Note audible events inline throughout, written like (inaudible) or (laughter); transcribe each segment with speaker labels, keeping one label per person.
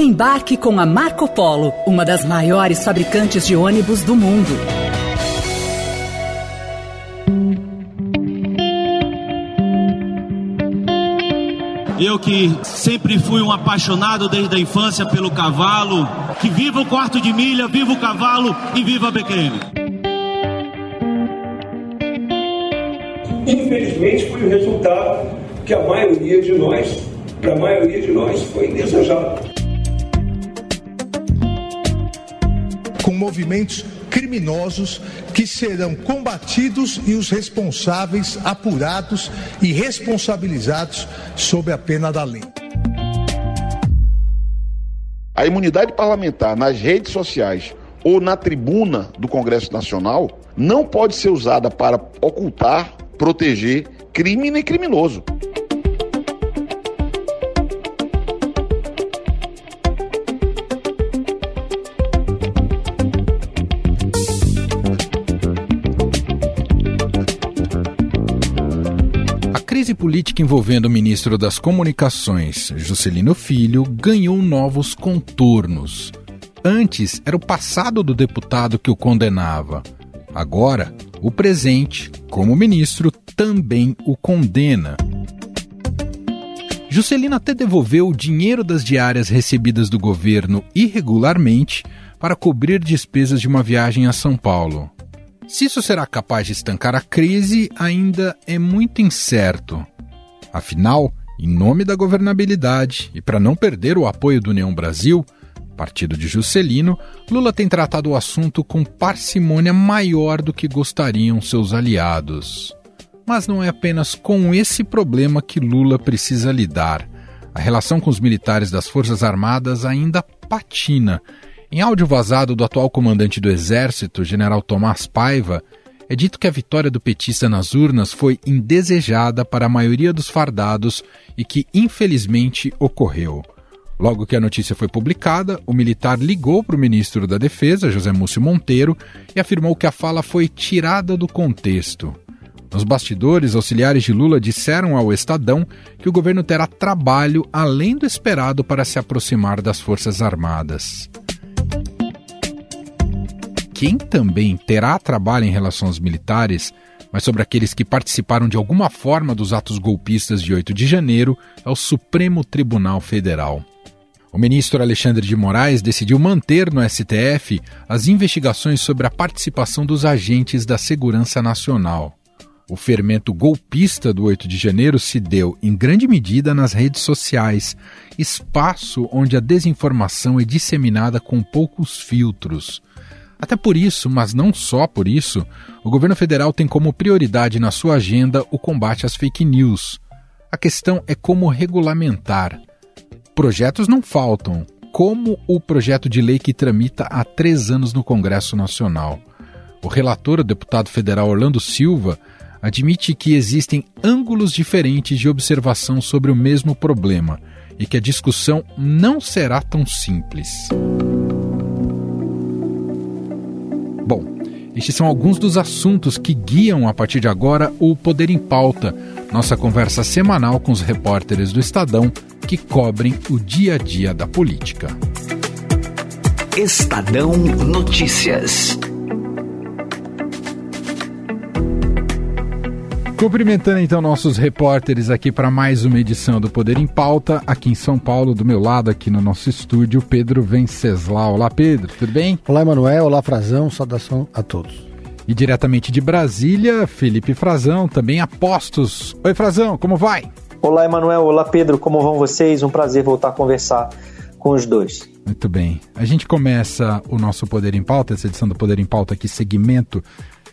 Speaker 1: Embarque com a Marco Polo, uma das maiores fabricantes de ônibus do mundo.
Speaker 2: Eu que sempre fui um apaixonado desde a infância pelo cavalo, que viva o quarto de milha, viva o cavalo e viva a BQM.
Speaker 3: Infelizmente foi o resultado que a maioria de nós, para a maioria de nós, foi indesejado.
Speaker 4: Movimentos criminosos que serão combatidos e os responsáveis apurados e responsabilizados sob a pena da lei.
Speaker 5: A imunidade parlamentar nas redes sociais ou na tribuna do Congresso Nacional não pode ser usada para ocultar, proteger crime nem criminoso.
Speaker 6: Crise política envolvendo o ministro das Comunicações, Juscelino Filho, ganhou novos contornos. Antes era o passado do deputado que o condenava. Agora, o presente, como ministro, também o condena. Juscelino até devolveu o dinheiro das diárias recebidas do governo irregularmente para cobrir despesas de uma viagem a São Paulo. Se isso será capaz de estancar a crise ainda é muito incerto. Afinal, em nome da governabilidade e para não perder o apoio do União Brasil, partido de Juscelino, Lula tem tratado o assunto com parcimônia maior do que gostariam seus aliados. Mas não é apenas com esse problema que Lula precisa lidar. A relação com os militares das Forças Armadas ainda patina em áudio vazado do atual comandante do Exército, general Tomás Paiva, é dito que a vitória do petista nas urnas foi indesejada para a maioria dos fardados e que, infelizmente, ocorreu. Logo que a notícia foi publicada, o militar ligou para o ministro da Defesa, José Múcio Monteiro, e afirmou que a fala foi tirada do contexto. Nos bastidores, auxiliares de Lula disseram ao Estadão que o governo terá trabalho além do esperado para se aproximar das Forças Armadas. Quem também terá trabalho em relação aos militares, mas sobre aqueles que participaram de alguma forma dos atos golpistas de 8 de janeiro, é o Supremo Tribunal Federal. O ministro Alexandre de Moraes decidiu manter no STF as investigações sobre a participação dos agentes da Segurança Nacional. O fermento golpista do 8 de janeiro se deu, em grande medida, nas redes sociais, espaço onde a desinformação é disseminada com poucos filtros. Até por isso, mas não só por isso, o governo federal tem como prioridade na sua agenda o combate às fake news. A questão é como regulamentar. Projetos não faltam, como o projeto de lei que tramita há três anos no Congresso Nacional. O relator, o deputado federal Orlando Silva, admite que existem ângulos diferentes de observação sobre o mesmo problema e que a discussão não será tão simples. Estes são alguns dos assuntos que guiam a partir de agora o Poder em Pauta, nossa conversa semanal com os repórteres do Estadão que cobrem o dia a dia da política.
Speaker 7: Estadão Notícias.
Speaker 6: Cumprimentando então nossos repórteres aqui para mais uma edição do Poder em Pauta, aqui em São Paulo, do meu lado, aqui no nosso estúdio, Pedro Venceslau. Olá, Pedro, tudo bem?
Speaker 8: Olá, Emanuel. Olá, Frazão. Saudação a todos.
Speaker 6: E diretamente de Brasília, Felipe Frazão, também apostos. Oi, Frazão, como vai?
Speaker 9: Olá, Emanuel. Olá, Pedro. Como vão vocês? Um prazer voltar a conversar com os dois.
Speaker 6: Muito bem. A gente começa o nosso Poder em Pauta, essa edição do Poder em Pauta aqui, segmento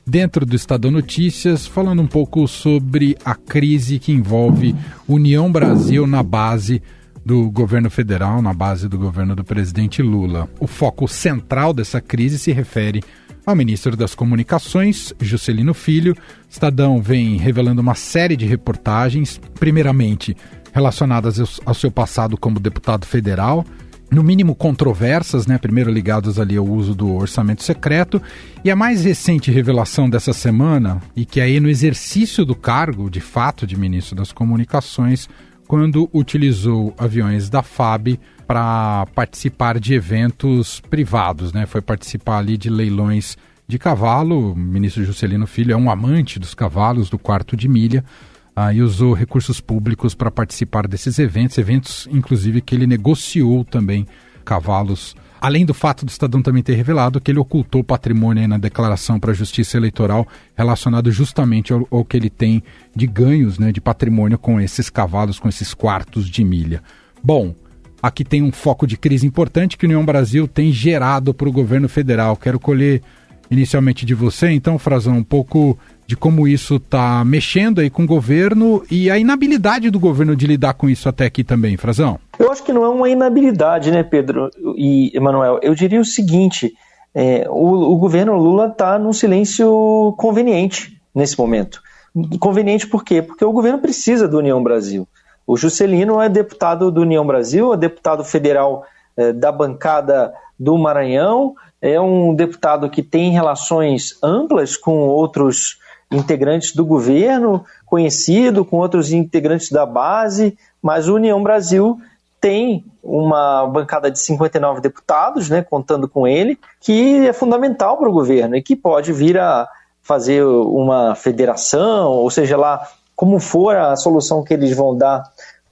Speaker 6: dentro do Estadão Notícias, falando um pouco sobre a crise que envolve União Brasil na base do governo federal, na base do governo do presidente Lula. O foco central dessa crise se refere ao ministro das Comunicações, Juscelino Filho. Estadão vem revelando uma série de reportagens, primeiramente relacionadas ao seu passado como deputado federal, no mínimo controversas, né? Primeiro ligados ali ao uso do orçamento secreto. E a mais recente revelação dessa semana, e que aí no exercício do cargo, de fato, de ministro das Comunicações, quando utilizou aviões da FAB para participar de eventos privados, né? Foi participar ali de leilões de cavalo. O ministro Juscelino Filho é um amante dos cavalos do quarto de milha ah, e usou recursos públicos para participar desses eventos, eventos inclusive que ele negociou também cavalos. Além do fato do Estadão também ter revelado que ele ocultou patrimônio na declaração para a Justiça Eleitoral relacionado justamente ao, ao, que ele tem de ganhos né, de patrimônio com esses cavalos, com esses quartos de milha. Bom, aqui tem um foco de crise importante que o União Brasil tem gerado para o governo federal. Quero colher inicialmente de você, então, Frazão, um pouco de como isso está mexendo aí com o governo e a inabilidade do governo de lidar com isso até aqui também, Frazão.
Speaker 9: Eu acho que não é uma inabilidade, né, Pedro e Emanuel? Eu diria o seguinte: é, o, o governo Lula está num silêncio conveniente nesse momento. Conveniente por quê? Porque o governo precisa do União Brasil. O Juscelino é deputado do União Brasil, é deputado federal é, da bancada do Maranhão, é um deputado que tem relações amplas com outros integrantes do governo, conhecido com outros integrantes da base, mas o União Brasil tem uma bancada de 59 deputados, né, contando com ele, que é fundamental para o governo e que pode vir a fazer uma federação, ou seja lá como for a solução que eles vão dar,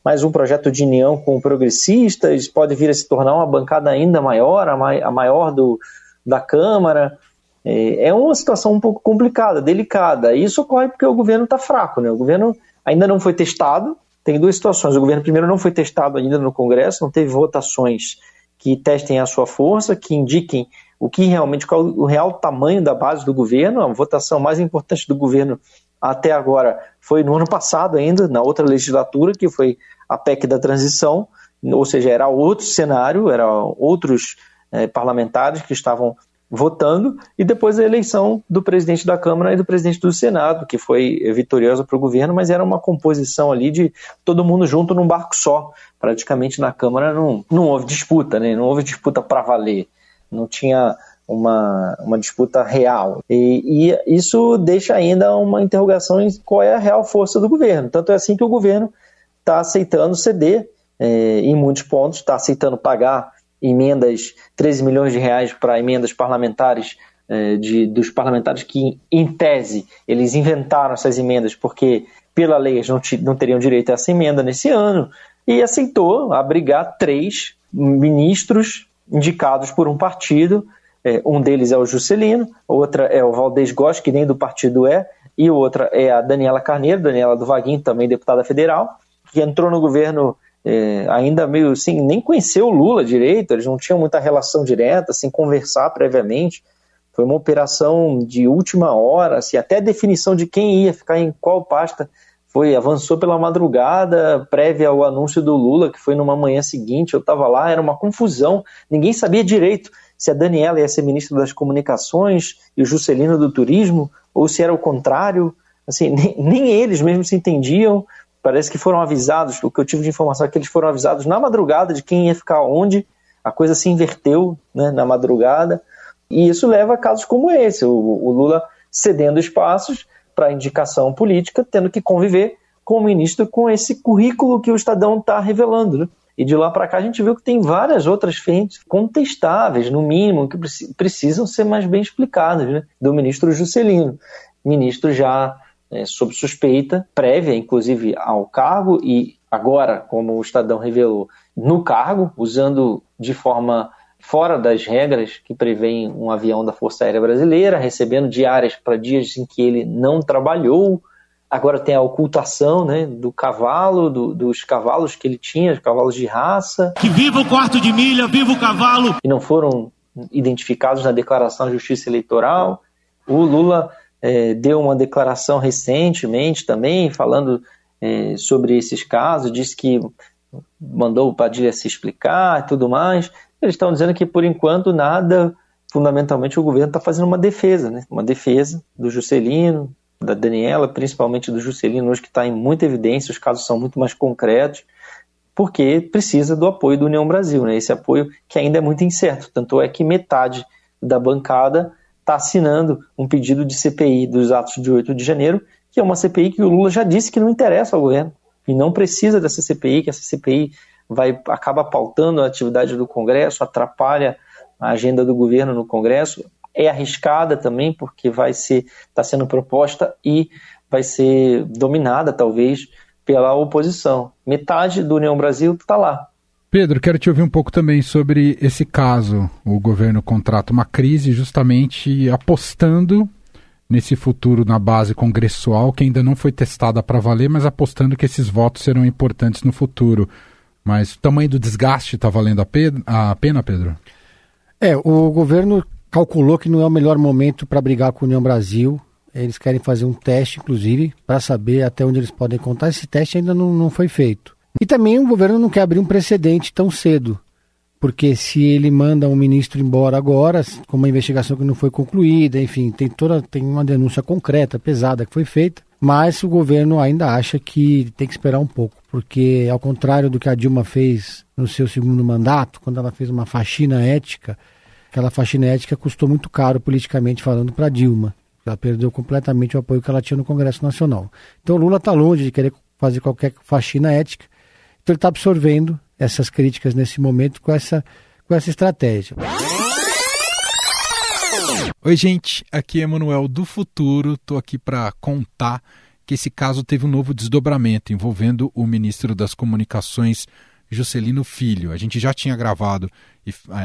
Speaker 9: mais um projeto de união com progressistas, pode vir a se tornar uma bancada ainda maior, a, maior do, da Câmara. É, é uma situação um pouco complicada, delicada. Isso ocorre porque o governo está fraco, né? O governo ainda não foi testado. Tem duas situações. O governo primeiro não foi testado ainda no Congresso, não teve votações que testem a sua força, que indiquem o que realmente qual o real tamanho da base do governo. A votação mais importante do governo até agora foi no ano passado ainda, na outra legislatura, que foi a PEC da transição, ou seja, era outro cenário, eram outros é, parlamentares que estavam votando, e depois a eleição do presidente da Câmara e do presidente do Senado, que foi vitoriosa para o governo, mas era uma composição ali de todo mundo junto num barco só. Praticamente na Câmara não, não houve disputa, né? não houve disputa para valer, não tinha uma, uma disputa real. E, e, isso deixa ainda uma interrogação em qual é a real força do governo. Tanto é assim que o governo está aceitando ceder é, em muitos pontos, está aceitando pagar emendas, 13 milhões de reais para emendas parlamentares eh, de, dos parlamentares que, em tese, eles inventaram essas emendas porque, pela lei, eles não, não teriam direito a essa emenda nesse ano, e aceitou abrigar três ministros indicados por um partido. Eh, um deles é o Juscelino, outra é o Valdez Góes, que nem do partido é, e outra é a Daniela Carneiro, Daniela do Vaguinho, também deputada federal, que entrou no governo é, ainda meio assim, nem conheceu o Lula direito, eles não tinham muita relação direta, sem assim, conversar previamente. Foi uma operação de última hora, assim, até a definição de quem ia ficar em qual pasta foi avançou pela madrugada prévia ao anúncio do Lula, que foi numa manhã seguinte, eu estava lá, era uma confusão, ninguém sabia direito se a Daniela ia ser ministra das Comunicações e o Juscelino do Turismo, ou se era o contrário, assim, (laughs) nem, nem eles mesmos se entendiam, Parece que foram avisados, o que eu tive de informação é que eles foram avisados na madrugada de quem ia ficar onde, a coisa se inverteu né, na madrugada, e isso leva a casos como esse, o, o Lula cedendo espaços para indicação política, tendo que conviver com o ministro com esse currículo que o Estadão está revelando. Né? E de lá para cá a gente viu que tem várias outras frentes contestáveis, no mínimo, que precisam ser mais bem explicadas, né? do ministro Juscelino. Ministro já é, sob suspeita prévia, inclusive ao cargo, e agora, como o Estadão revelou, no cargo, usando de forma fora das regras que prevêem um avião da Força Aérea Brasileira, recebendo diárias para dias em que ele não trabalhou. Agora tem a ocultação né, do cavalo, do, dos cavalos que ele tinha, os cavalos de raça.
Speaker 2: Que viva o quarto de milha, viva o cavalo!
Speaker 9: E não foram identificados na declaração de justiça eleitoral. O Lula é, deu uma declaração recentemente também, falando é, sobre esses casos, disse que mandou o Padilha se explicar e tudo mais. Eles estão dizendo que, por enquanto, nada, fundamentalmente, o governo está fazendo uma defesa, né? uma defesa do Juscelino, da Daniela, principalmente do Juscelino, hoje que está em muita evidência, os casos são muito mais concretos, porque precisa do apoio do União Brasil, né? esse apoio que ainda é muito incerto, tanto é que metade da bancada está assinando um pedido de CPI dos atos de 8 de janeiro, que é uma CPI que o Lula já disse que não interessa ao governo. e não precisa dessa CPI, que essa CPI vai acaba pautando a atividade do Congresso, atrapalha a agenda do governo no Congresso, é arriscada também porque vai ser está sendo proposta e vai ser dominada talvez pela oposição. Metade do União Brasil está lá.
Speaker 6: Pedro, quero te ouvir um pouco também sobre esse caso. O governo contrata uma crise justamente apostando nesse futuro na base congressual que ainda não foi testada para valer, mas apostando que esses votos serão importantes no futuro. Mas o tamanho do desgaste está valendo a pena, Pedro?
Speaker 8: É, o governo calculou que não é o melhor momento para brigar com a União Brasil. Eles querem fazer um teste, inclusive, para saber até onde eles podem contar. Esse teste ainda não, não foi feito. E também o governo não quer abrir um precedente tão cedo, porque se ele manda um ministro embora agora, com uma investigação que não foi concluída, enfim, tem toda tem uma denúncia concreta, pesada que foi feita, mas o governo ainda acha que tem que esperar um pouco, porque ao contrário do que a Dilma fez no seu segundo mandato, quando ela fez uma faxina ética, aquela faxina ética custou muito caro politicamente falando para Dilma. Ela perdeu completamente o apoio que ela tinha no Congresso Nacional. Então Lula está longe de querer fazer qualquer faxina ética. Então ele está absorvendo essas críticas nesse momento com essa, com essa estratégia.
Speaker 6: Oi, gente, aqui é Manuel do Futuro. Estou aqui para contar que esse caso teve um novo desdobramento envolvendo o ministro das Comunicações, Juscelino Filho. A gente já tinha gravado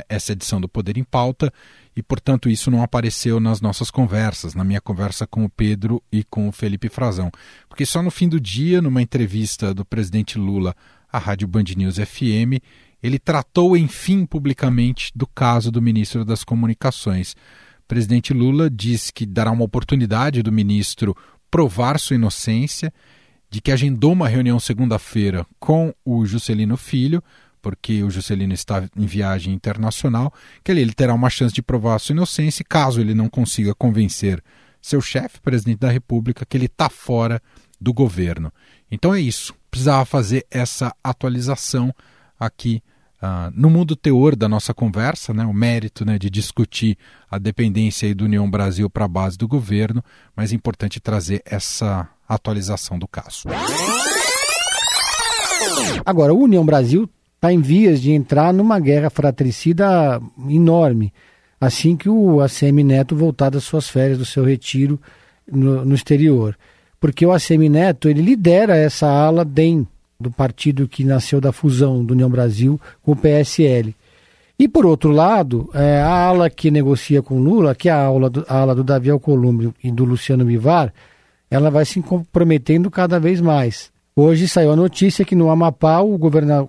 Speaker 6: essa edição do Poder em Pauta e, portanto, isso não apareceu nas nossas conversas, na minha conversa com o Pedro e com o Felipe Frazão. Porque só no fim do dia, numa entrevista do presidente Lula à Rádio Band News FM, ele tratou, enfim, publicamente do caso do ministro das Comunicações. O presidente Lula diz que dará uma oportunidade do ministro provar sua inocência, de que agendou uma reunião segunda-feira com o Juscelino Filho, porque o Juscelino está em viagem internacional, que ele terá uma chance de provar sua inocência caso ele não consiga convencer seu chefe, presidente da República, que ele está fora do governo. Então é isso. Precisava fazer essa atualização aqui uh, no mundo teor da nossa conversa, né, o mérito né, de discutir a dependência do União Brasil para a base do governo, mas é importante trazer essa atualização do caso.
Speaker 8: Agora, o União Brasil está em vias de entrar numa guerra fratricida enorme, assim que o ACM Neto voltar das suas férias, do seu retiro no, no exterior porque o ACM Neto ele lidera essa ala DEM, do partido que nasceu da fusão do União Brasil com o PSL. E por outro lado, é, a ala que negocia com Lula, que é a ala do, a ala do Davi Alcolumbre e do Luciano Bivar, ela vai se comprometendo cada vez mais. Hoje saiu a notícia que no Amapá, o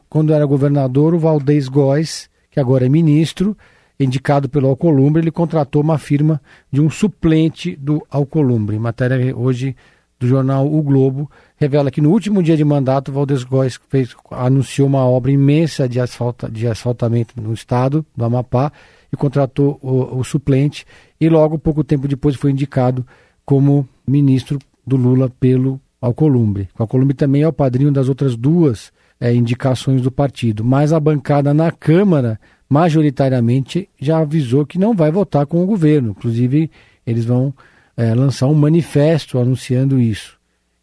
Speaker 8: quando era governador, o Valdez Góes, que agora é ministro, indicado pelo Alcolumbre, ele contratou uma firma de um suplente do Alcolumbre. Matéria hoje do jornal O Globo revela que no último dia de mandato, Valdes Góes fez, anunciou uma obra imensa de, asfalta, de asfaltamento no estado do Amapá e contratou o, o, suplente e logo pouco tempo depois foi indicado como ministro do Lula pelo Alcolumbre. O Alcolumbre também é o padrinho das outras duas é, indicações do partido, mas a bancada na Câmara majoritariamente já avisou que não vai votar com o governo. Inclusive, eles vão é, lançar um manifesto anunciando isso.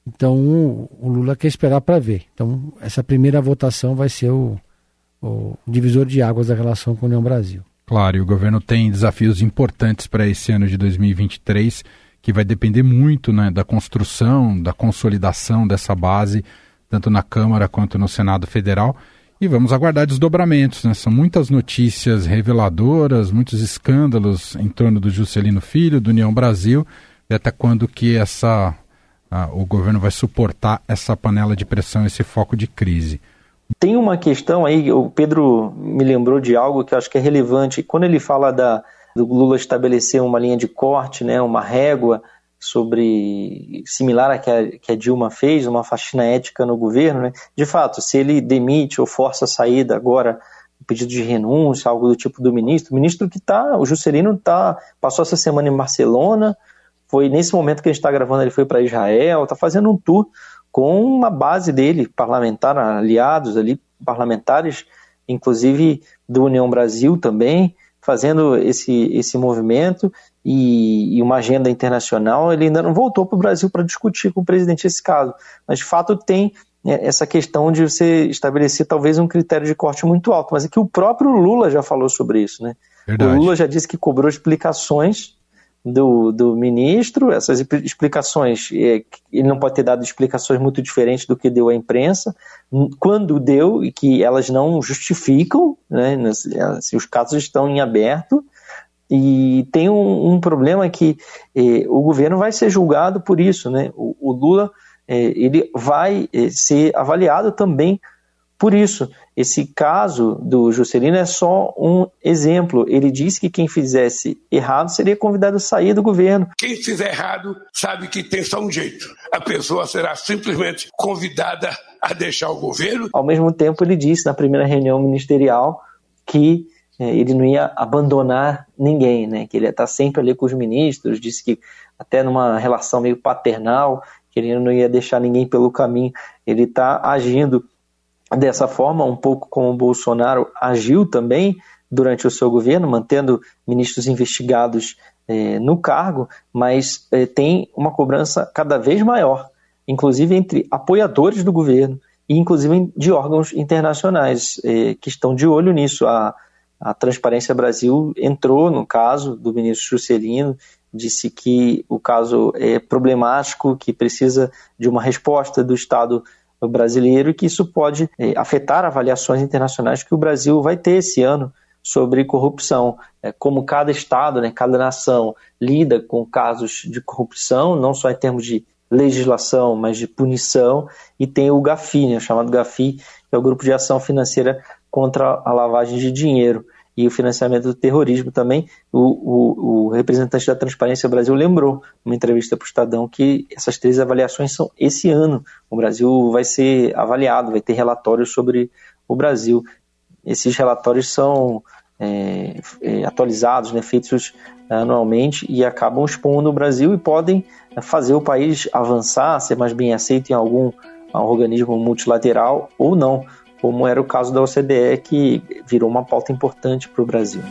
Speaker 8: Então o Lula quer esperar para ver. Então essa primeira votação vai ser o, o divisor de águas da relação com a União Brasil.
Speaker 6: Claro, e o governo tem desafios importantes para esse ano de 2023, que vai depender muito né, da construção, da consolidação dessa base, tanto na Câmara quanto no Senado Federal. E vamos aguardar desdobramentos. Né? São muitas notícias reveladoras, muitos escândalos em torno do Juscelino Filho, do União Brasil, e até quando que essa, o governo vai suportar essa panela de pressão, esse foco de crise.
Speaker 9: Tem uma questão aí, o Pedro me lembrou de algo que eu acho que é relevante. Quando ele fala da, do Lula estabelecer uma linha de corte, né, uma régua, sobre similar à que a, que a Dilma fez, uma faxina ética no governo, né? de fato, se ele demite ou força a saída agora, um pedido de renúncia, algo do tipo do ministro, o ministro que está, o Juscelino tá, passou essa semana em Barcelona, foi nesse momento que a gente está gravando, ele foi para Israel, está fazendo um tour com uma base dele, parlamentar, aliados ali, parlamentares, inclusive do União Brasil também, fazendo esse, esse movimento e, e, uma agenda internacional, ele ainda não voltou para o Brasil para discutir com o presidente esse caso. Mas, de fato, tem é, essa questão de você estabelecer talvez um critério de corte muito alto, mas é que o próprio Lula já falou sobre isso, né? Verdade. O Lula já disse que cobrou explicações do, do ministro, essas explicações, é, ele não pode ter dado explicações muito diferentes do que deu à imprensa, quando deu e que elas não justificam, né, assim, os casos estão em aberto, e tem um, um problema que eh, o governo vai ser julgado por isso, né? O, o Lula eh, ele vai eh, ser avaliado também por isso, esse caso do Juscelino é só um exemplo. Ele disse que quem fizesse errado seria convidado a sair do governo.
Speaker 10: Quem fizer errado sabe que tem só um jeito. A pessoa será simplesmente convidada a deixar o governo.
Speaker 9: Ao mesmo tempo, ele disse na primeira reunião ministerial que ele não ia abandonar ninguém, né? que ele ia estar sempre ali com os ministros. Disse que até numa relação meio paternal, que ele não ia deixar ninguém pelo caminho. Ele está agindo dessa forma, um pouco como o Bolsonaro agiu também durante o seu governo, mantendo ministros investigados eh, no cargo, mas eh, tem uma cobrança cada vez maior, inclusive entre apoiadores do governo e inclusive de órgãos internacionais que estão de olho nisso. A, a Transparência Brasil entrou no caso do ministro Juscelino, disse que o caso é problemático, que precisa de uma resposta do Estado brasileiro e que isso pode é, afetar avaliações internacionais que o Brasil vai ter esse ano sobre corrupção, é, como cada estado, né, cada nação lida com casos de corrupção, não só em termos de legislação, mas de punição, e tem o GAFI, né, chamado GAFI, que é o Grupo de Ação Financeira contra a Lavagem de Dinheiro e o financiamento do terrorismo também. O, o, o representante da Transparência Brasil lembrou, numa entrevista para o Estadão, que essas três avaliações são esse ano. O Brasil vai ser avaliado, vai ter relatórios sobre o Brasil. Esses relatórios são é, é, atualizados, né, feitos anualmente e acabam expondo o Brasil e podem fazer o país avançar, ser mais bem aceito em algum organismo multilateral ou não como era o caso da OCDE, que virou uma pauta importante para o Brasil.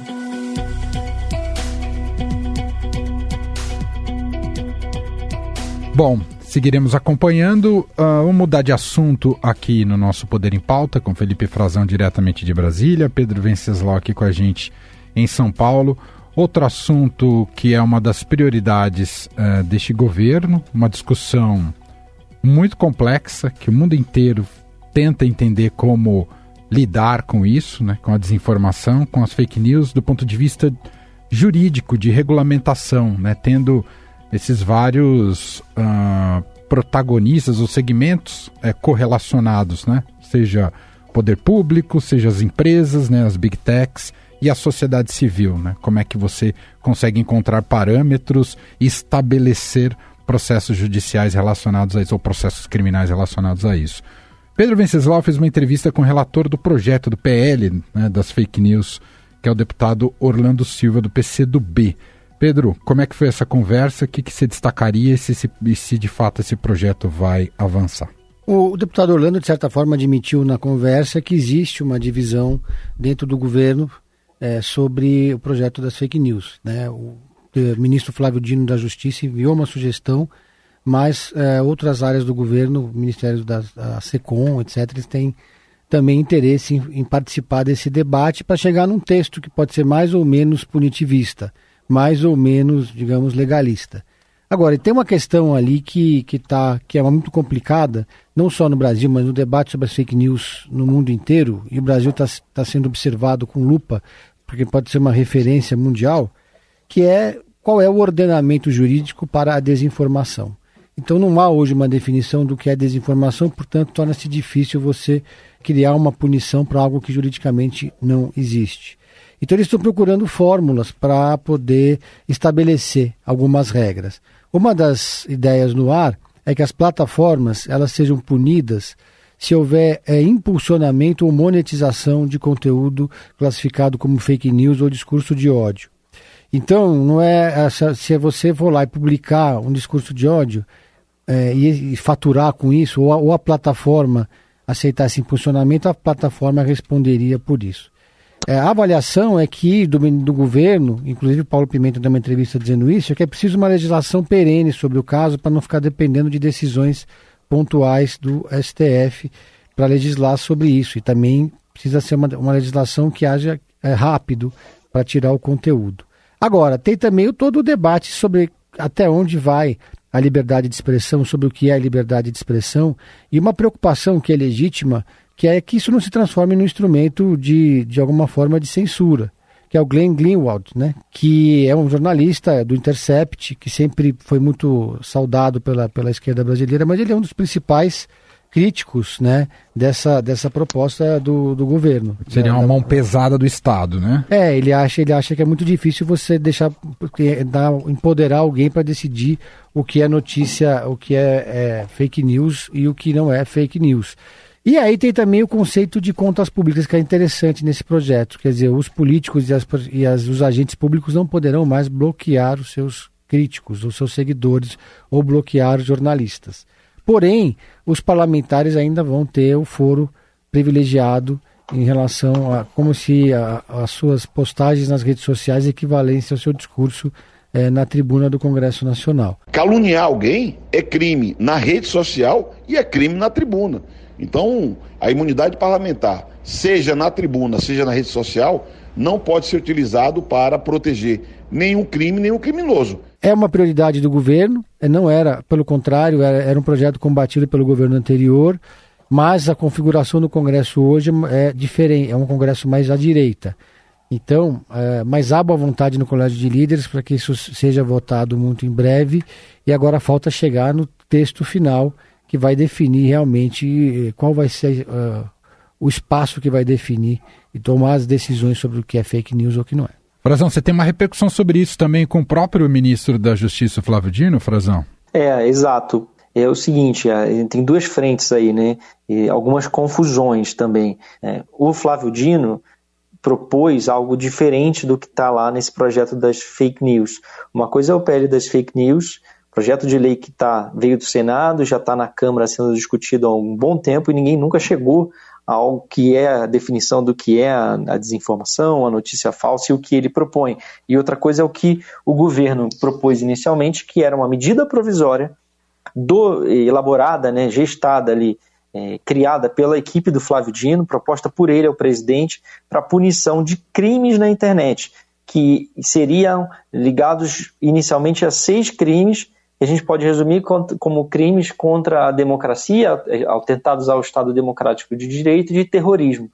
Speaker 6: Bom, seguiremos acompanhando. Uh, vamos mudar de assunto aqui no nosso Poder em Pauta, com Felipe Frazão diretamente de Brasília, Pedro Venceslau aqui com a gente em São Paulo. Outro assunto que é uma das prioridades uh, deste governo, uma discussão muito complexa que o mundo inteiro tenta entender como lidar com isso, né, com a desinformação, com as fake news, do ponto de vista jurídico, de regulamentação, né, tendo esses vários uh, protagonistas ou segmentos é, correlacionados, né, seja poder público, seja as empresas, né, as big techs e a sociedade civil, né, como é que você consegue encontrar parâmetros e estabelecer processos judiciais relacionados a isso ou processos criminais relacionados a isso. Pedro Venceslau fez uma entrevista com o relator do projeto do PL, né, das fake news, que é o deputado Orlando Silva, do PCdoB. Pedro, como é que foi essa conversa? O que, que você destacaria e se, se de fato esse projeto vai avançar?
Speaker 8: O deputado Orlando, de certa forma, admitiu na conversa que existe uma divisão dentro do governo é, sobre o projeto das fake news. Né? O ministro Flávio Dino da Justiça enviou uma sugestão mas é, outras áreas do governo, Ministério da, da SECOM, etc., eles têm também interesse em, em participar desse debate para chegar num texto que pode ser mais ou menos punitivista, mais ou menos, digamos, legalista. Agora, tem uma questão ali que, que, tá, que é muito complicada, não só no Brasil, mas no debate sobre as fake news no mundo inteiro, e o Brasil está tá sendo observado com lupa, porque pode ser uma referência mundial, que é qual é o ordenamento jurídico para a desinformação. Então não há hoje uma definição do que é desinformação, portanto torna-se difícil você criar uma punição para algo que juridicamente não existe. Então eles estão procurando fórmulas para poder estabelecer algumas regras. Uma das ideias no ar é que as plataformas elas sejam punidas se houver é, impulsionamento ou monetização de conteúdo classificado como fake news ou discurso de ódio. Então, não é se você for lá e publicar um discurso de ódio, é, e, faturar com isso, ou a, ou a plataforma aceitar esse impulsionamento, a plataforma responderia por isso. É, a avaliação é que do, do governo, inclusive o Paulo Pimenta deu uma entrevista dizendo isso, é que é preciso uma legislação perene sobre o caso para não ficar dependendo de decisões pontuais do STF para legislar sobre isso. E também precisa ser uma, uma legislação que haja é, rápido para tirar o conteúdo. Agora, tem também todo o debate sobre até onde vai a liberdade de expressão, sobre o que é a liberdade de expressão, e uma preocupação que é legítima, que é que isso não se transforme num instrumento de, de alguma forma de censura, que é o Glenn Greenwald, né? que é um jornalista do Intercept, que sempre foi muito saudado pela, pela esquerda brasileira, mas ele é um dos principais críticos né, dessa, dessa proposta do, do governo.
Speaker 6: Seria uma mão pesada do Estado, né?
Speaker 8: É, ele acha, ele acha que é muito difícil você deixar dar, empoderar alguém para decidir o que é notícia, o que é, é fake news e o que não é fake news. E aí tem também o conceito de contas públicas, que é interessante nesse projeto. Quer dizer, os políticos e, as, e as, os agentes públicos não poderão mais bloquear os seus críticos, os seus seguidores, ou bloquear jornalistas. Porém, os parlamentares ainda vão ter o foro privilegiado em relação a como se a, as suas postagens nas redes sociais equivalessem ao seu discurso é, na tribuna do Congresso Nacional.
Speaker 5: Caluniar alguém é crime na rede social e é crime na tribuna. Então, a imunidade parlamentar, seja na tribuna, seja na rede social, não pode ser utilizado para proteger nenhum crime, nenhum criminoso.
Speaker 8: É uma prioridade do governo, é, não era, pelo contrário, era, era um projeto combatido pelo governo anterior, mas a configuração do Congresso hoje é diferente, é um Congresso mais à direita. Então, é, mas há boa vontade no Colégio de Líderes para que isso seja votado muito em breve, e agora falta chegar no texto final que vai definir realmente eh, qual vai ser uh, o espaço que vai definir e tomar as decisões sobre o que é fake news ou o que não é.
Speaker 6: Frazão, você tem uma repercussão sobre isso também com o próprio ministro da Justiça, Flávio Dino, Frazão?
Speaker 9: É, exato. É o seguinte, é, tem duas frentes aí, né? E algumas confusões também. É, o Flávio Dino propôs algo diferente do que está lá nesse projeto das fake news. Uma coisa é o PL das fake news, projeto de lei que tá, veio do Senado, já está na Câmara sendo discutido há um bom tempo e ninguém nunca chegou ao que é a definição do que é a, desinformação, a notícia falsa e o que ele propõe. E outra coisa é o que o governo propôs inicialmente, que era uma medida provisória do, elaborada, né, gestada ali, é, criada pela equipe do Flávio Dino, proposta por ele ao presidente, para punição de crimes na internet, que seriam ligados inicialmente a seis crimes a gente pode resumir como crimes contra a democracia, atentados ao Estado Democrático de Direito e de terrorismo,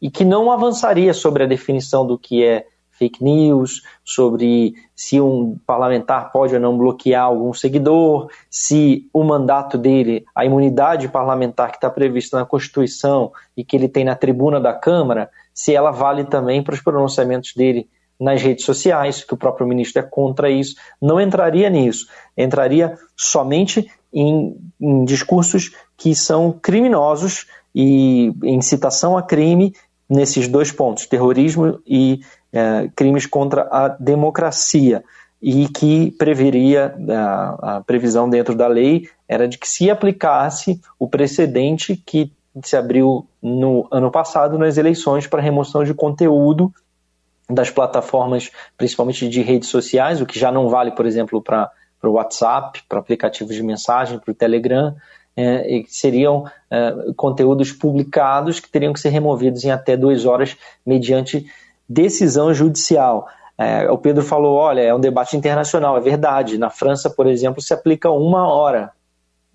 Speaker 9: e que não avançaria sobre a definição do que é fake news, sobre se um parlamentar pode ou não bloquear algum seguidor, se o mandato dele, a imunidade parlamentar que está prevista na Constituição e que ele tem na tribuna da Câmara, se ela vale também para os pronunciamentos dele nas redes sociais, que o próprio ministro é contra isso, não entraria nisso. Entraria somente em, em discursos que são criminosos e incitação a crime nesses dois pontos, terrorismo e é, crimes contra a democracia, e que preveria, a, a, previsão dentro da lei era de que se aplicasse o precedente que se abriu no ano passado nas eleições para remoção de conteúdo das plataformas, principalmente de redes sociais, o que já não vale, por exemplo, para o WhatsApp, para aplicativos de mensagem, para o Telegram, é, e seriam é, conteúdos publicados que teriam que ser removidos em até duas horas mediante decisão judicial. É, o Pedro falou: olha, é um debate internacional, é verdade. Na França, por exemplo, se aplica uma hora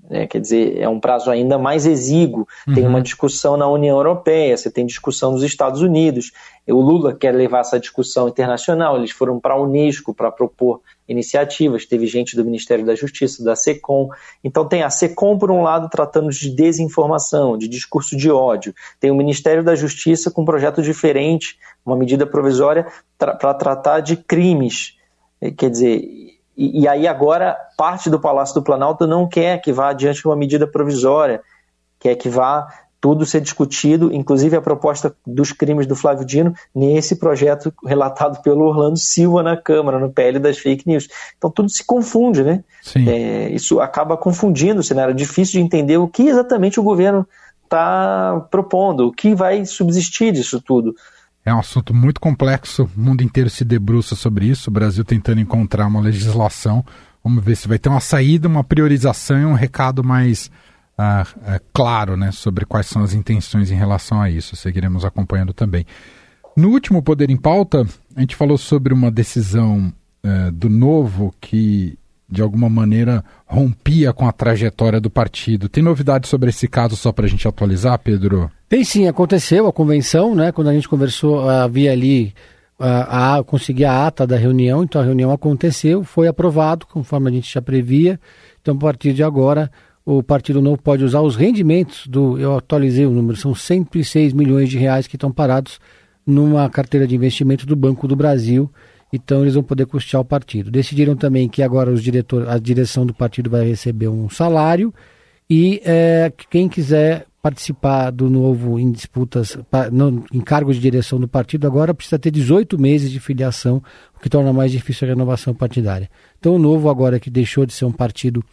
Speaker 9: né? Quer dizer, é um prazo ainda mais exíguo. Uhum. Tem uma discussão na União Europeia, você tem discussão nos Estados Unidos. O Lula quer levar essa discussão internacional. Eles foram para a Unesco para propor iniciativas. Teve gente do Ministério da Justiça, da SECOM. Então, tem a SECOM, por um lado, tratando de desinformação, de discurso de ódio. Tem o Ministério da Justiça com um projeto diferente, uma medida provisória para tratar de crimes. Quer dizer, e, e, aí agora parte do Palácio do Planalto não quer que vá adiante uma medida provisória, quer que vá tudo ser discutido, inclusive a proposta dos crimes do Flávio Dino, nesse projeto relatado pelo Orlando Silva na Câmara, no PL das fake news. Então tudo se confunde, né? É, isso acaba confundindo o cenário. É difícil de entender o que exatamente o governo está propondo, o que vai subsistir disso tudo.
Speaker 6: É um assunto muito complexo, o mundo inteiro se debruça sobre isso, o Brasil tentando encontrar uma legislação. Vamos ver se vai ter uma saída, uma priorização e um recado mais ah, é, claro né, sobre quais são as intenções em relação a isso. Seguiremos acompanhando também. No último Poder em Pauta, a gente falou sobre uma decisão é, do Novo que, de alguma maneira, rompia com a trajetória do partido. Tem novidades sobre esse caso só para a gente atualizar, Pedro?
Speaker 8: Tem sim, aconteceu a convenção, né? Quando a gente conversou, havia ali a, a conseguir a ata da reunião, então a reunião aconteceu, foi aprovado, conforme a gente já previa. Então, a partir de agora, o Partido Novo pode usar os rendimentos do. Eu atualizei o número, são 106 milhões de reais que estão parados numa carteira de investimento do Banco do Brasil. Então eles vão poder custear o partido. Decidiram também que agora os diretor, a direção do partido vai receber um salário e é, quem quiser participar do novo em disputas, em cargos de direção do partido, agora precisa ter 18 meses de filiação, o que torna mais difícil a renovação partidária. Então o novo agora que deixou de ser um partido,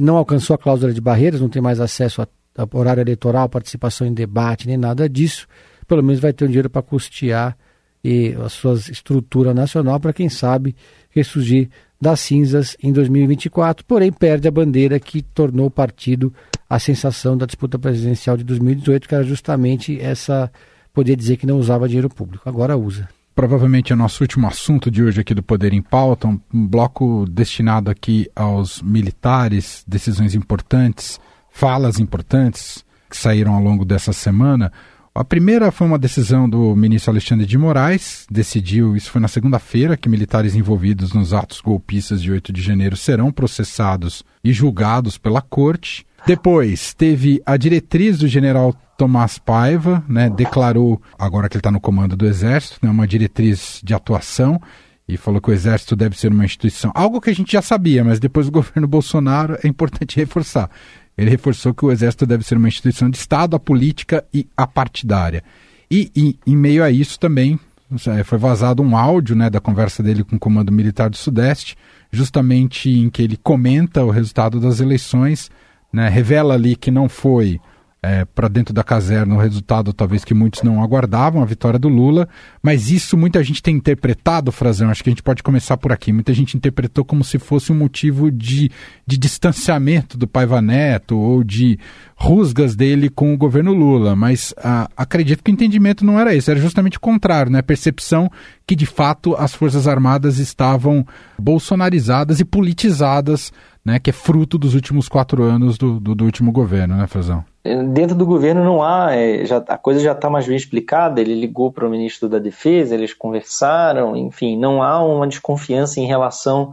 Speaker 8: não alcançou a cláusula de barreiras, não tem mais acesso a, a horário eleitoral, participação em debate, nem nada disso, pelo menos vai ter um dinheiro para custear e a sua estrutura nacional para quem sabe ressurgir das cinzas em 2024, porém perde a bandeira que tornou o partido a sensação da disputa presidencial de 2018, que era justamente essa, poder dizer que não usava dinheiro público. Agora usa.
Speaker 6: Provavelmente é o nosso último assunto de hoje aqui do Poder em Pauta, um bloco destinado aqui aos militares, decisões importantes, falas importantes que saíram ao longo dessa semana. A primeira foi uma decisão do ministro Alexandre de Moraes, decidiu, isso foi na segunda-feira, que militares envolvidos nos atos golpistas de 8 de janeiro serão processados e julgados pela corte. Depois, teve a diretriz do general Tomás Paiva, né, declarou, agora que ele está no comando do Exército, né, uma diretriz de atuação, e falou que o Exército deve ser uma instituição, algo que a gente já sabia, mas depois do governo Bolsonaro é importante (laughs) reforçar. Ele reforçou que o Exército deve ser uma instituição de Estado, apolítica e apartidária. E, e em meio a isso também é, foi vazado um áudio né, da conversa dele com o Comando Militar do Sudeste, justamente em que ele comenta o resultado das eleições né, revela ali que não foi é, para dentro da caserna o resultado talvez que muitos não aguardavam, a vitória do Lula, mas isso muita gente tem interpretado, Frazão, acho que a gente pode começar por aqui, muita gente interpretou como se fosse um motivo de, de distanciamento do Paiva Neto ou de rusgas dele com o governo Lula, mas a, acredito que o entendimento não era esse, era justamente o contrário, né? a percepção que de fato as Forças Armadas estavam bolsonarizadas e politizadas né, que é fruto dos últimos quatro anos do, do, do último governo, né, Frazão?
Speaker 9: Dentro do governo não há, é, já, a coisa já está mais bem explicada. Ele ligou para o ministro da Defesa, eles conversaram, enfim, não há uma desconfiança em relação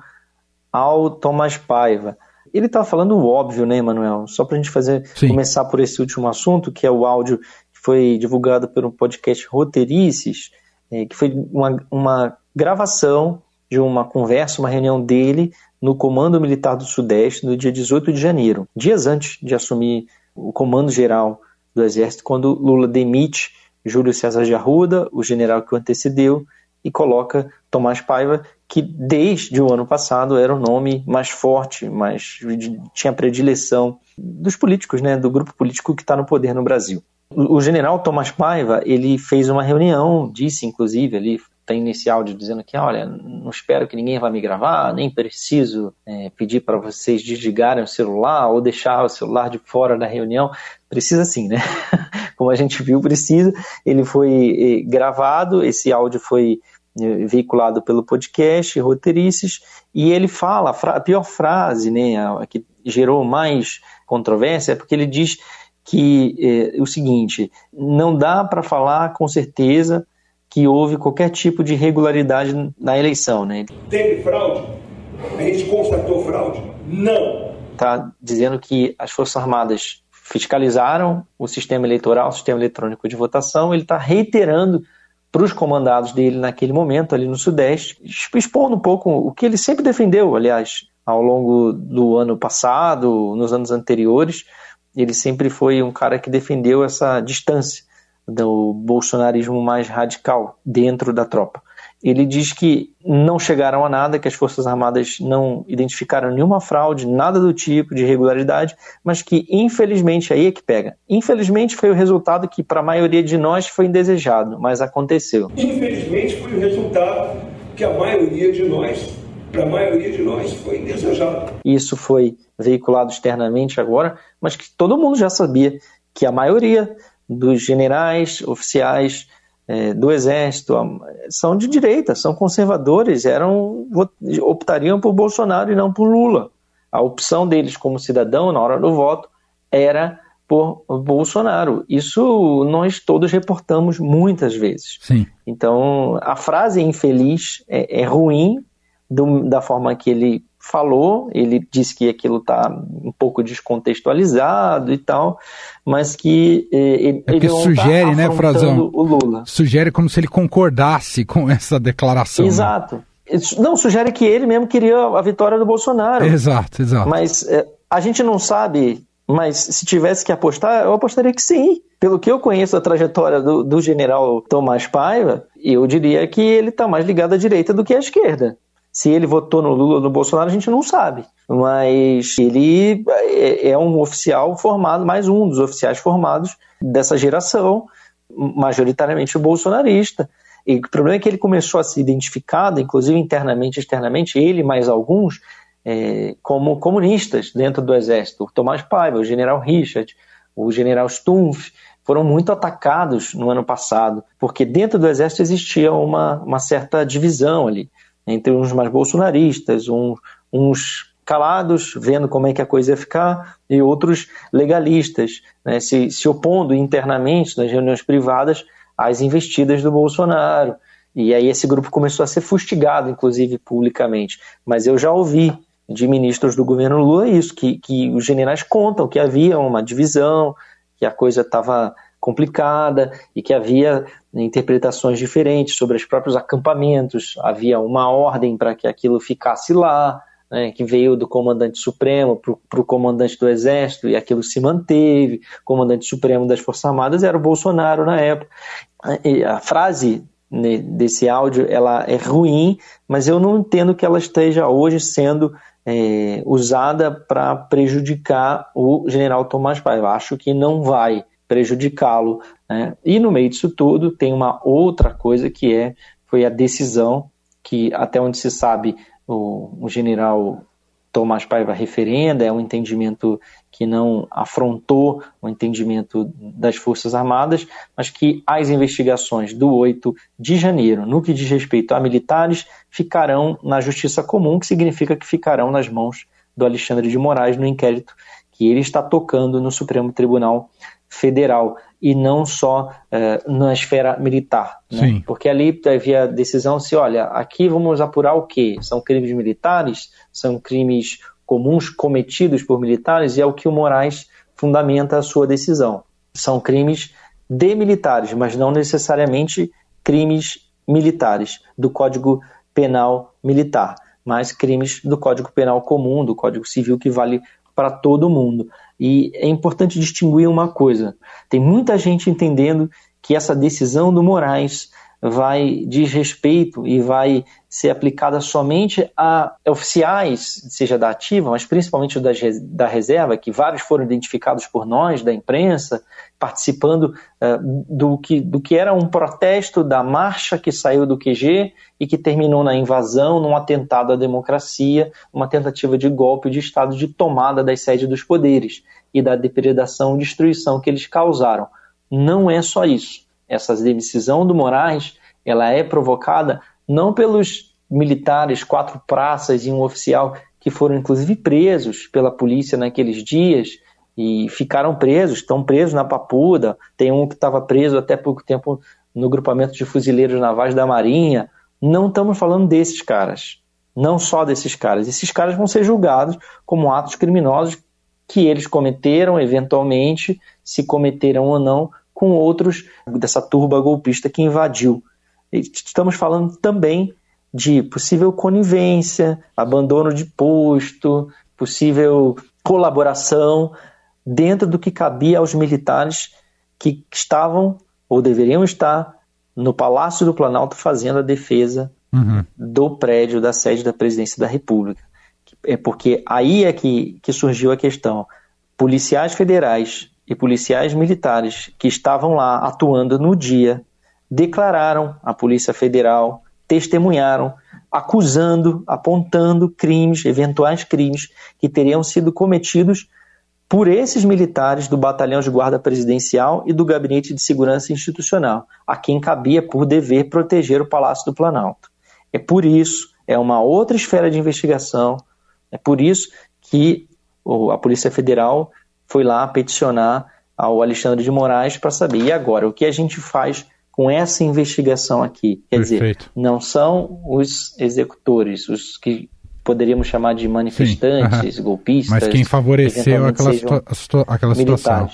Speaker 9: ao Tomás Paiva. Ele está falando o óbvio, né, Emanuel? Só para a gente fazer, começar por esse último assunto, que é o áudio que foi divulgado pelo podcast Roteirices, é, que foi uma, uma gravação de uma conversa, uma reunião dele no Comando Militar do Sudeste no dia 18 de janeiro, dias antes de assumir o comando geral do Exército, quando Lula demite Júlio César de Arruda, o general que o antecedeu, e coloca Tomás Paiva, que desde o ano passado era o nome mais forte, mais tinha predileção dos políticos, né, do grupo político que está no poder no Brasil. O general Tomás Paiva, ele fez uma reunião, disse inclusive ali, tem nesse áudio dizendo que, olha, não espero que ninguém vá me gravar, nem preciso é, pedir para vocês desligarem o celular ou deixar o celular de fora da reunião. Precisa sim, né? (laughs) Como a gente viu, precisa. Ele foi é, gravado, esse áudio foi é, veiculado pelo podcast Roteirices, e ele fala, a pior frase, né, a que gerou mais controvérsia, é porque ele diz que é, o seguinte, não dá para falar com certeza que houve qualquer tipo de irregularidade na eleição. Né?
Speaker 3: Teve fraude? A gente constatou fraude? Não.
Speaker 9: Está dizendo que as Forças Armadas fiscalizaram o sistema eleitoral, o sistema eletrônico de votação, ele está reiterando para os comandados dele naquele momento, ali no Sudeste, expondo um pouco o que ele sempre defendeu, aliás, ao longo do ano passado, nos anos anteriores, ele sempre foi um cara que defendeu essa distância do bolsonarismo mais radical dentro da tropa. Ele diz que não chegaram a nada, que as Forças Armadas não identificaram nenhuma fraude, nada do tipo de irregularidade, mas que infelizmente aí é que pega. Infelizmente foi o resultado que para a maioria de nós foi indesejado, mas aconteceu.
Speaker 3: Infelizmente foi o resultado que a maioria de nós para a maioria de nós foi indesejado.
Speaker 9: Isso foi veiculado externamente agora, mas que todo mundo já sabia que a maioria dos generais, oficiais é, do exército são de direita, são conservadores, eram optariam por Bolsonaro e não por Lula. A opção deles como cidadão na hora do voto era por Bolsonaro. Isso nós todos reportamos muitas vezes.
Speaker 6: Sim.
Speaker 9: Então, a frase infeliz é, é ruim do, da forma que ele falou, ele disse que aquilo está um pouco descontextualizado e tal, mas que eh, ele,
Speaker 6: é não tá sugere, tá né, Frazão?
Speaker 9: o Lula.
Speaker 6: Sugere como se ele concordasse com essa declaração. Né?
Speaker 9: Exato. Né? Não, sugere que ele mesmo queria a vitória do Bolsonaro.
Speaker 6: Exato, exato.
Speaker 9: Mas eh, a gente não sabe, mas se tivesse que apostar, eu apostaria que sim. Pelo que eu conheço a trajetória do, do general Tomás Paiva, eu diria que ele está mais ligado à direita do que à esquerda. Se ele votou no Lula ou no Bolsonaro, a gente não sabe. Mas ele é, é um oficial formado, mais um dos oficiais formados dessa geração, majoritariamente bolsonarista. E o problema é que ele começou a ser identificado, inclusive internamente e externamente, ele mais alguns, é, como comunistas dentro do exército. O Tomás Paiva, o general Richard, o general Stumpf, foram muito atacados no ano passado, porque dentro do exército existia uma, uma certa divisão ali entre uns mais bolsonaristas, um, uns calados, vendo como é que a coisa ia ficar, e outros legalistas, né, se, se opondo internamente nas reuniões privadas às investidas do Bolsonaro. E aí esse grupo começou a ser fustigado, inclusive publicamente. Mas eu já ouvi de ministros do governo Lula isso, que, que os generais contam que havia uma divisão, que a coisa estava complicada e que havia interpretações diferentes sobre os próprios acampamentos, havia uma ordem para que aquilo ficasse lá, né, que veio do comandante supremo para o comandante do exército e aquilo se manteve. O comandante supremo das Forças Armadas era o Bolsonaro na época. E a frase né, desse áudio ela é ruim, mas eu não entendo que ela esteja hoje sendo é, usada para prejudicar o general Tomás Paiva. Acho que não vai prejudicá-lo. Né? E no meio disso tudo tem uma outra coisa que é foi a decisão que até onde se sabe o, o general Tomás Paiva referenda, é um entendimento que não afrontou o entendimento das Forças Armadas, mas que as investigações do 8 de janeiro, no que diz respeito a militares, ficarão na Justiça Comum, que significa que ficarão nas mãos do Alexandre de Moraes no inquérito que ele está tocando no Supremo Tribunal federal e não só uh, na esfera militar. Né? Porque ali havia a decisão se, olha, aqui vamos apurar o quê? São crimes militares? São crimes comuns cometidos por militares? E é o que o Moraes fundamenta a sua decisão. São crimes de militares, mas não necessariamente crimes militares do Código Penal Militar, mas crimes do Código Penal Comum, do Código Civil, que vale para todo mundo. E é importante distinguir uma coisa: tem muita gente entendendo que essa decisão do Moraes vai diz respeito e vai ser aplicada somente a oficiais, seja da ativa, mas principalmente das, da reserva, que vários foram identificados por nós, da imprensa, participando uh, do, que, do que era um protesto da marcha que saiu do QG e que terminou na invasão, num atentado à democracia, uma tentativa de golpe de Estado de tomada das sedes dos poderes e da depredação e destruição que eles causaram. Não é só isso. Essa decisão do Moraes ela é provocada não pelos militares, quatro praças e um oficial que foram inclusive presos pela polícia naqueles dias e ficaram presos, estão presos na Papuda. Tem um que estava preso até pouco tempo no grupamento de fuzileiros navais da Marinha. Não estamos falando desses caras, não só desses caras. Esses caras vão ser julgados como atos criminosos que eles cometeram eventualmente, se cometeram ou não, com outros dessa turba golpista que invadiu. Estamos falando também de possível conivência, abandono de posto, possível colaboração dentro do que cabia aos militares que estavam ou deveriam estar no Palácio do Planalto fazendo a defesa uhum. do prédio da sede da Presidência da República. É porque aí é que, que surgiu a questão. Policiais federais e policiais militares que estavam lá atuando no dia declararam à Polícia Federal, testemunharam acusando, apontando crimes, eventuais crimes que teriam sido cometidos por esses militares do Batalhão de Guarda Presidencial e do Gabinete de Segurança Institucional, a quem cabia por dever proteger o Palácio do Planalto. É por isso, é uma outra esfera de investigação, é por isso que a Polícia Federal foi lá peticionar ao Alexandre de Moraes para saber, e agora, o que a gente faz com essa investigação aqui? Quer Perfeito. dizer, não são os executores, os que poderíamos chamar de manifestantes, Sim, golpistas.
Speaker 6: Mas quem favoreceu aquela, situa aquela situação.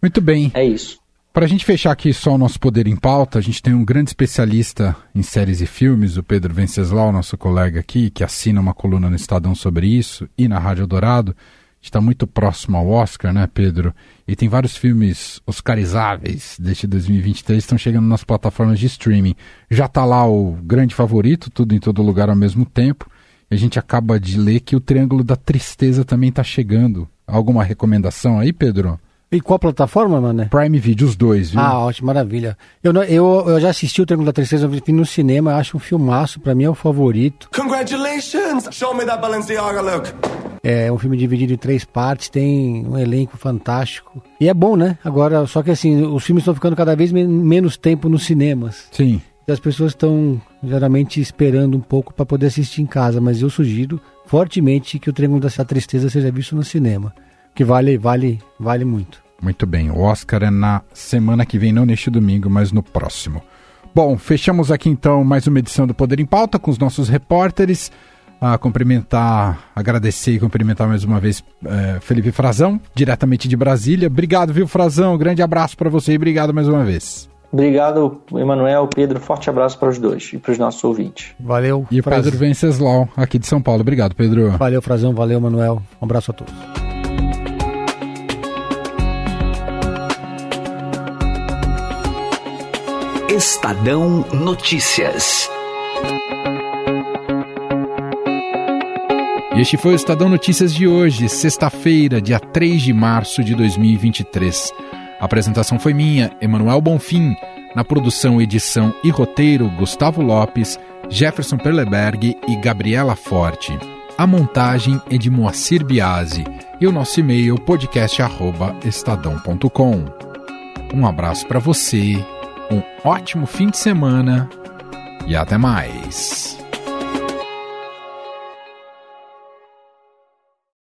Speaker 6: Muito bem.
Speaker 9: É isso.
Speaker 6: Para a gente fechar aqui só o nosso Poder em Pauta, a gente tem um grande especialista em séries e filmes, o Pedro Venceslau, nosso colega aqui, que assina uma coluna no Estadão sobre isso e na Rádio Dourado está muito próximo ao Oscar, né, Pedro? E tem vários filmes oscarizáveis deste 2023 estão chegando nas plataformas de streaming. Já está lá o grande favorito, tudo em todo lugar ao mesmo tempo. E a gente acaba de ler que o Triângulo da Tristeza também está chegando. Alguma recomendação aí, Pedro?
Speaker 8: E qual plataforma, mano?
Speaker 6: Prime Video, os dois, viu?
Speaker 8: Ah, ótimo, maravilha. Eu, eu, eu já assisti o Triângulo da Tristeza, no cinema, acho um filmaço, pra mim é o favorito. Congratulations! Show me that Balenciaga look! É um filme dividido em três partes, tem um elenco fantástico. E é bom, né? Agora, só que assim, os filmes estão ficando cada vez menos tempo nos cinemas.
Speaker 6: Sim.
Speaker 8: E as pessoas estão geralmente esperando um pouco para poder assistir em casa, mas eu sugiro fortemente que o Triângulo da Tristeza seja visto no cinema, que vale, vale, vale muito.
Speaker 6: Muito bem, o Oscar é na semana que vem, não neste domingo, mas no próximo. Bom, fechamos aqui então mais uma edição do Poder em Pauta com os nossos repórteres a cumprimentar, agradecer e cumprimentar mais uma vez é, Felipe Frazão, diretamente de Brasília. Obrigado, viu, Frazão? Grande abraço para você e obrigado mais uma vez.
Speaker 9: Obrigado, Emanuel, Pedro. Forte abraço para os dois e para os nossos ouvintes.
Speaker 8: Valeu.
Speaker 6: E o Pedro Venceslau, aqui de São Paulo. Obrigado, Pedro.
Speaker 8: Valeu, Frazão. Valeu, Manuel. Um abraço a todos.
Speaker 7: Estadão Notícias.
Speaker 6: E este foi o Estadão Notícias de hoje, sexta-feira, dia 3 de março de 2023. A apresentação foi minha, Emanuel Bonfim. Na produção, edição e roteiro, Gustavo Lopes, Jefferson Perleberg e Gabriela Forte. A montagem é de Moacir Biasi e o nosso e-mail podcast@estadão.com. Um abraço para você, um ótimo fim de semana e até mais.